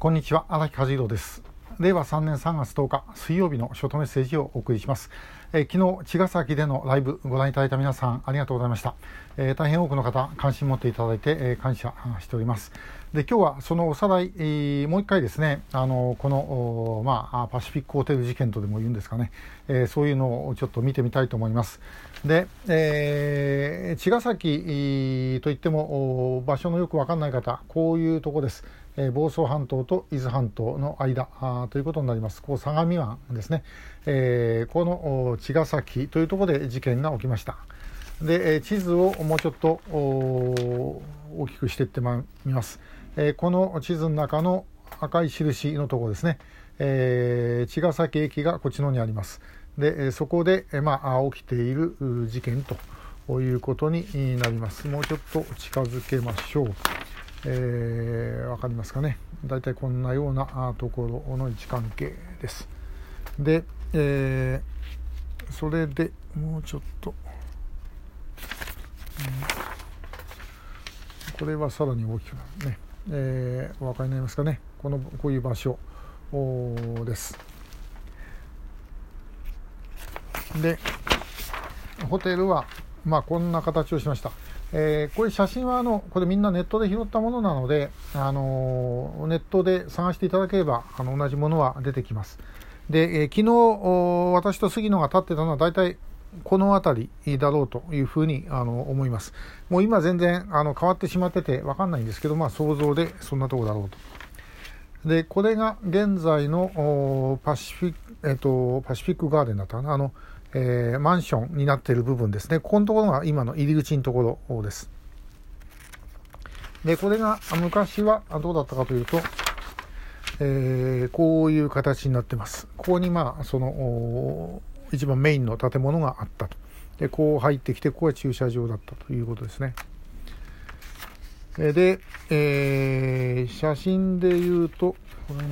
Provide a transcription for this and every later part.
こんにちは荒木和弘です。令和3年3月10日水曜日のショートメッセージをお送りします、えー、昨日茅ヶ崎でのライブご覧いただいた皆さんありがとうございました、えー、大変多くの方関心持っていただいて、えー、感謝しております。で今日はそのおさらい、えー、もう一回ですねあのこのまあパシフィックホテル事件とでも言うんですかね、えー、そういうのをちょっと見てみたいと思いますで、えー、茅ヶ崎といっても場所のよくわかんない方こういうとこですえー、房総半島と伊豆半島の間あということになります。こう相模湾ですね、えー、この茅ヶ崎というところで事件が起きました。で、え地図をもうちょっと大きくしていってみます。えー、この地図の中の赤い印のところですね、えー、茅ヶ崎駅がこっちの方にあります。で、そこで、えまあ、起きている事件ということになります。もうちょっと近づけましょう。えー、分かりますかね大体こんなようなところの位置関係ですで、えー、それでもうちょっと、うん、これはさらに大きくなるね、えー、お分かりになりますかね。このこういう場所です。でホテルはまあこんな形をしました。えー、これ写真はあのこれみんなネットで拾ったものなので、あのー、ネットで探していただければあの同じものは出てきます。で、えー、昨日私と杉野が立ってたのは大体この辺りだろうというふうにあの思います。もう今全然あの変わってしまっててわかんないんですけど、まあ想像でそんなとこだろうと。で、これが現在のパシフィ,、えーと、パシフィックガーデンだったかな？あのえー、マンションになっている部分ですね。ここのところが今の入り口のところです。で、これが昔はどうだったかというと、えー、こういう形になってます。ここにまあ、その、一番メインの建物があったと。で、こう入ってきて、ここが駐車場だったということですね。で、えー、写真で言うと、これな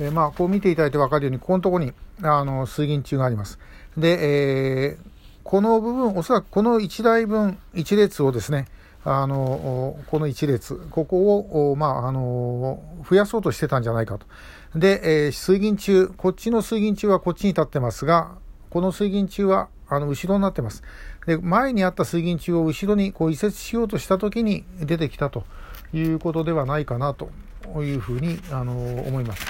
えー、まあ、こう見ていただいて分かるように、ここのところに、あの、水銀柱があります。で、えー、この部分、おそらくこの1台分、1列をですね、あの、この1列、ここを、まあ、あの、増やそうとしてたんじゃないかと。で、えー、水銀柱、こっちの水銀柱はこっちに立ってますが、この水銀柱は、あの、後ろになってます。で、前にあった水銀柱を後ろにこう移設しようとしたときに出てきたということではないかなというふうに、あの、思います。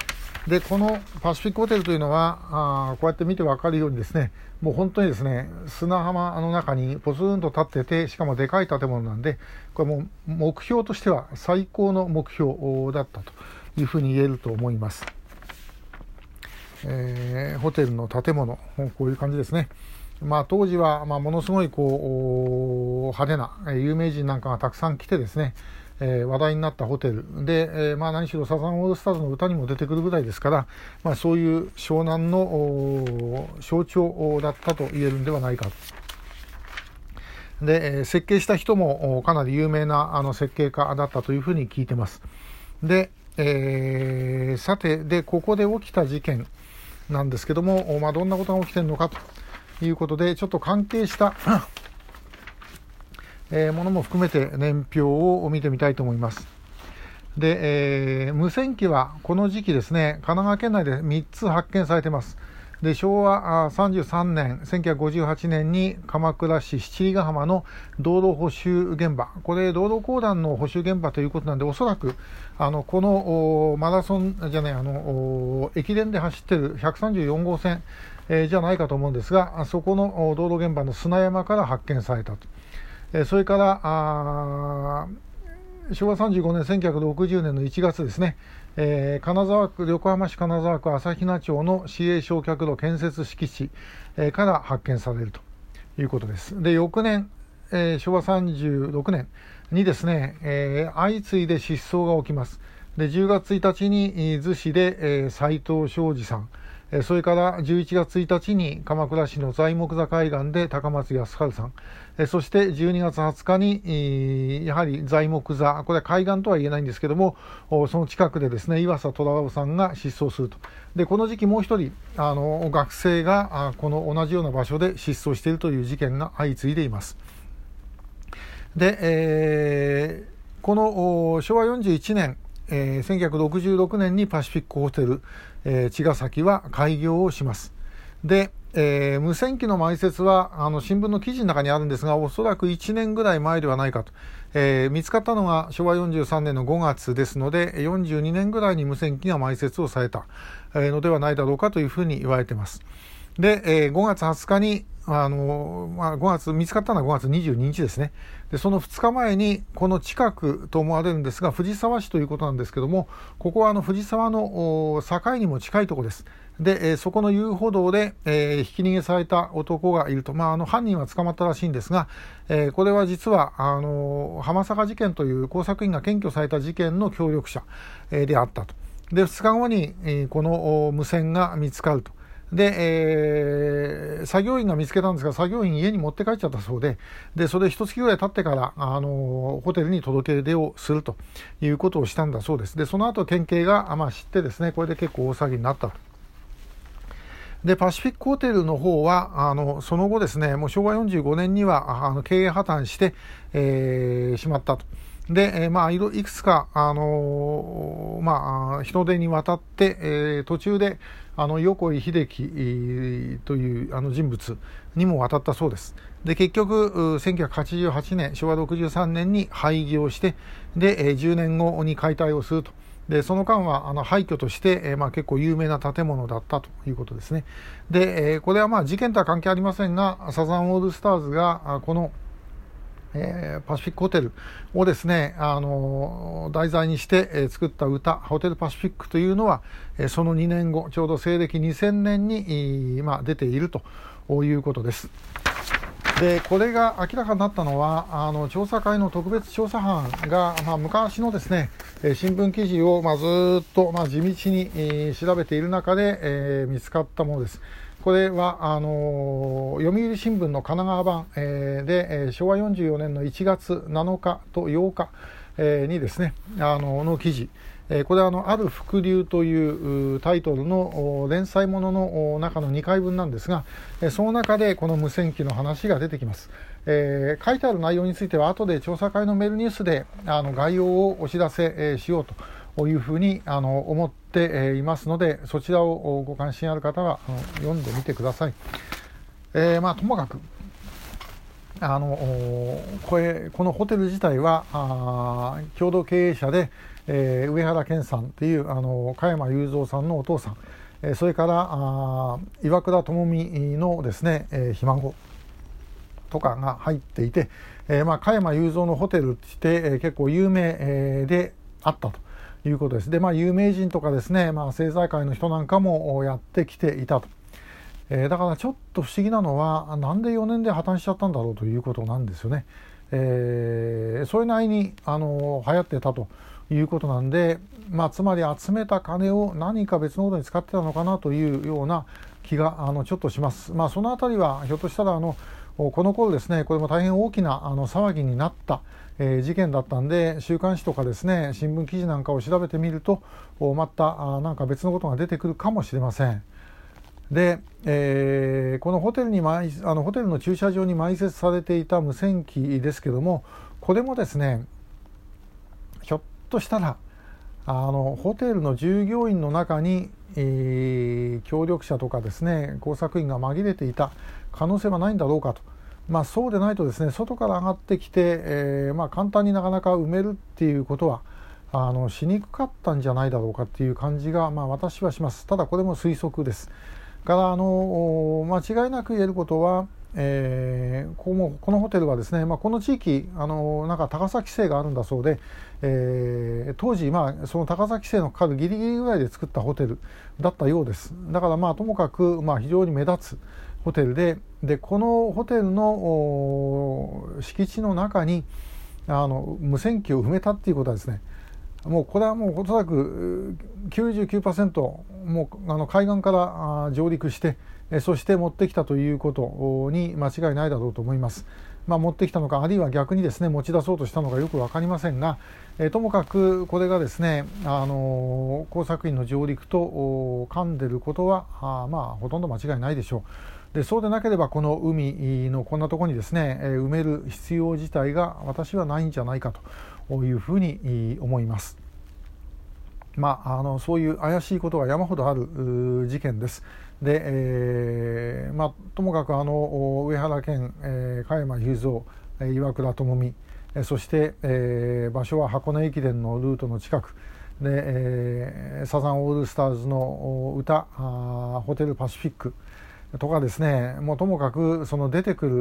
で、このパシフィックホテルというのは、あこうやって見て分かるようにですね、もう本当にですね、砂浜の中にポツンと立ってて、しかもでかい建物なんで、これもう目標としては最高の目標だったというふうに言えると思います。えー、ホテルの建物、こういう感じですね。まあ、当時は、まあ、ものすごいこう派手な有名人なんかがたくさん来てですね、えー、話題になったホテルで、えー、まあ、何しろサザンオールスターズの歌にも出てくるぐらいですから、まあ、そういう湘南の象徴だったと言えるんではないかで、設計した人もかなり有名なあの設計家だったというふうに聞いてます。で、えー、さて、で、ここで起きた事件なんですけども、まあ、どんなことが起きてるのかということで、ちょっと関係した えー、ものも含めて年表を見てみたいと思います。で、えー、無線機はこの時期ですね、神奈川県内で3つ発見されています。で昭和33年、1958年に鎌倉市七里ヶ浜の道路補修現場、これ、道路公団の補修現場ということなんで、おそらくあのこのマラソンじゃない、あの駅伝で走ってる134号線、えー、じゃないかと思うんですが、そこの道路現場の砂山から発見されたと。えそれからあ昭和35年、1960年の1月ですね、えー、金沢区、横浜市金沢区朝比奈町の市営焼却炉建設敷地、えー、から発見されるということです。で、翌年、えー、昭和36年にですね、えー、相次いで失踪が起きます。で、10月1日に逗子で、えー、藤昌司さん、それから11月1日に鎌倉市の材木座海岸で高松康晴さん、そして12月20日に、やはり材木座、これは海岸とは言えないんですけども、その近くでですね、岩佐虎夫さんが失踪すると。で、この時期もう一人、あの、学生が、この同じような場所で失踪しているという事件が相次いでいます。で、えーこの昭和41年、えー、1966年にパシフィックホテル、えー、茅ヶ崎は開業をします。で、えー、無線機の埋設はあの新聞の記事の中にあるんですが、おそらく1年ぐらい前ではないかと、えー、見つかったのが昭和43年の5月ですので、42年ぐらいに無線機が埋設をされた、のではないだろうかというふうに言われています。で、えー、5月20日に、あのまあ、5月、見つかったのは5月22日ですね。で、その2日前に、この近くと思われるんですが、藤沢市ということなんですけども、ここはあの藤沢の境にも近いところです。で、え、そこの遊歩道で、えー、ひき逃げされた男がいると。まあ、あの、犯人は捕まったらしいんですが、え、これは実は、あの、浜坂事件という工作員が検挙された事件の協力者、え、であったと。で、2日後に、え、この無線が見つかると。で、えー、作業員が見つけたんですが、作業員家に持って帰っちゃったそうで、で、それ一月ぐらい経ってから、あの、ホテルに届け出をするということをしたんだそうです。で、その後、県警が、まあ、知ってですね、これで結構大騒ぎになったと。で、パシフィックホテルの方は、あの、その後ですね、もう昭和45年には、あの、経営破綻して、えー、しまったと。で、え、まあい、いくつか、あの、まあ、人手にわたって、え、途中で、あの、横井秀樹というあの人物にも渡ったそうです。で、結局、1988年、昭和63年に廃業して、で、10年後に解体をすると。で、その間は、あの、廃墟として、えー、まあ結構有名な建物だったということですね。で、えー、これはまあ事件とは関係ありませんが、サザンオールスターズが、この、えー、パシフィックホテルをですね、あの題材にして、えー、作った歌、ホテルパシフィックというのは、えー、その2年後、ちょうど西暦2000年に、まあ、出ているということです。でこれが明らかになったのはあの調査会の特別調査班が、まあ、昔のですね新聞記事を、まあ、ずっと、まあ、地道に、えー、調べている中で、えー、見つかったものです。これはあの読売新聞の神奈川版、えー、で、えー、昭和44年の1月7日と8日、えー、にですねあのの記事えこれはあのある伏流というタイトルの連載ものの中の2回分なんですが、えその中でこの無線機の話が出てきます。えー、書いてある内容については後で調査会のメールニュースであの概要をお知らせ、えしようというふうにあの思っていますのでそちらをご関心ある方はあの読んでみてください。えー、まあ、ともかくあのこれこのホテル自体はあ共同経営者で、えー、上原健さんというあの加山雄三さんのお父さん、えー、それからあ岩倉智美のですね、えー、ひ孫とかが入っていて、えーまあ、加山雄三のホテルって、えー、結構有名、えー、であったということです。で、まあ、有名人とかですね、まあ、政財界の人なんかもやってきていたと。えー、だからちょっと不思議なのは、なんで4年で破綻しちゃったんだろうということなんですよね。えー、それなりに、あの流行ってたと。いうことなんで、まあ、つまり集めた金を何か別のことに使ってたのかなというような気があのちょっとします。まあ、そのあたりはひょっとしたらあのこの頃ですねこれも大変大きなあの騒ぎになった、えー、事件だったんで週刊誌とかですね新聞記事なんかを調べてみるとまたあなんか別のことが出てくるかもしれません。で、えー、このホテルにあのホテルの駐車場に埋設されていた無線機ですけどもこれもですねひょっとしたらあのホテルの従業員の中に、えー、協力者とかですね工作員が紛れていた可能性はないんだろうかと、まあ、そうでないとですね外から上がってきて、えー、まあ、簡単になかなか埋めるっていうことはあのしにくかったんじゃないだろうかっていう感じが、まあ、私はします。ただこれも推測です。からあの間違いなく言えることはえー、このこのホテルはですね、まあ、この地域あのなんか高さ規制があるんだそうで、えー、当時、まあ、その高さ規制のかかるギリギリぐらいで作ったホテルだったようです。だからまあともかく、まあ、非常に目立つ。ホテルででこのホテルの敷地の中にあの無線機を埋めたっていうことはですねもうこれはもうおそらく99%もうあの海岸から上陸してそして持ってきたということに間違いないだろうと思います。まあ、持ってきたのかあるいは逆にですね持ち出そうとしたのかよく分かりませんが、えともかくこれがですねあの工作員の上陸と噛んでることはあまあほとんど間違いないでしょう。でそうでなければこの海のこんなところにですね、え埋める必要自体が私はないんじゃないかというふうに思います。まあ、あのそういう怪しいことが山ほどある事件です。で、えーまあ、ともかくあの上原健、えー、加山雄三、岩倉智美、そして、えー、場所は箱根駅伝のルートの近くで、えー、サザンオールスターズの歌ホテルパシフィックとかですねもうともかくその出てくる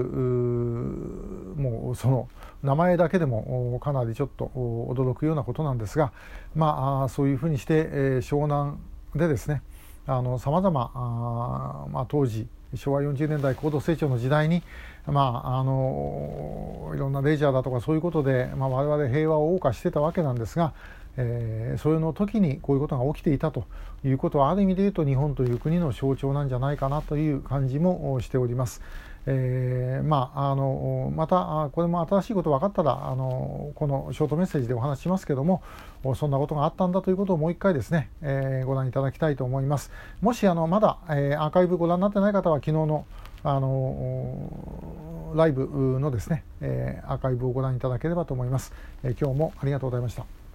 もうその名前だけでもかなりちょっと驚くようなことなんですがまあそういうふうにして、え、湘南でですねさまざま当時昭和40年代高度成長の時代に、まあ、あのいろんなレジャーだとかそういうことで、まあ、我々平和を謳歌してたわけなんですが、えー、それの時にこういうことが起きていたということはある意味で言うと日本という国の象徴なんじゃないかなという感じもしております。えー、まあ、あのまたこれも新しいこと分かったらあのこのショートメッセージでお話ししますけどもそんなことがあったんだということをもう一回ですね、えー、ご覧いただきたいと思います。もしあのまだ、えー、アーカイブご覧になってない方は昨日のあのライブのですね、えー、アーカイブをご覧いただければと思います、えー、今日もありがとうございました。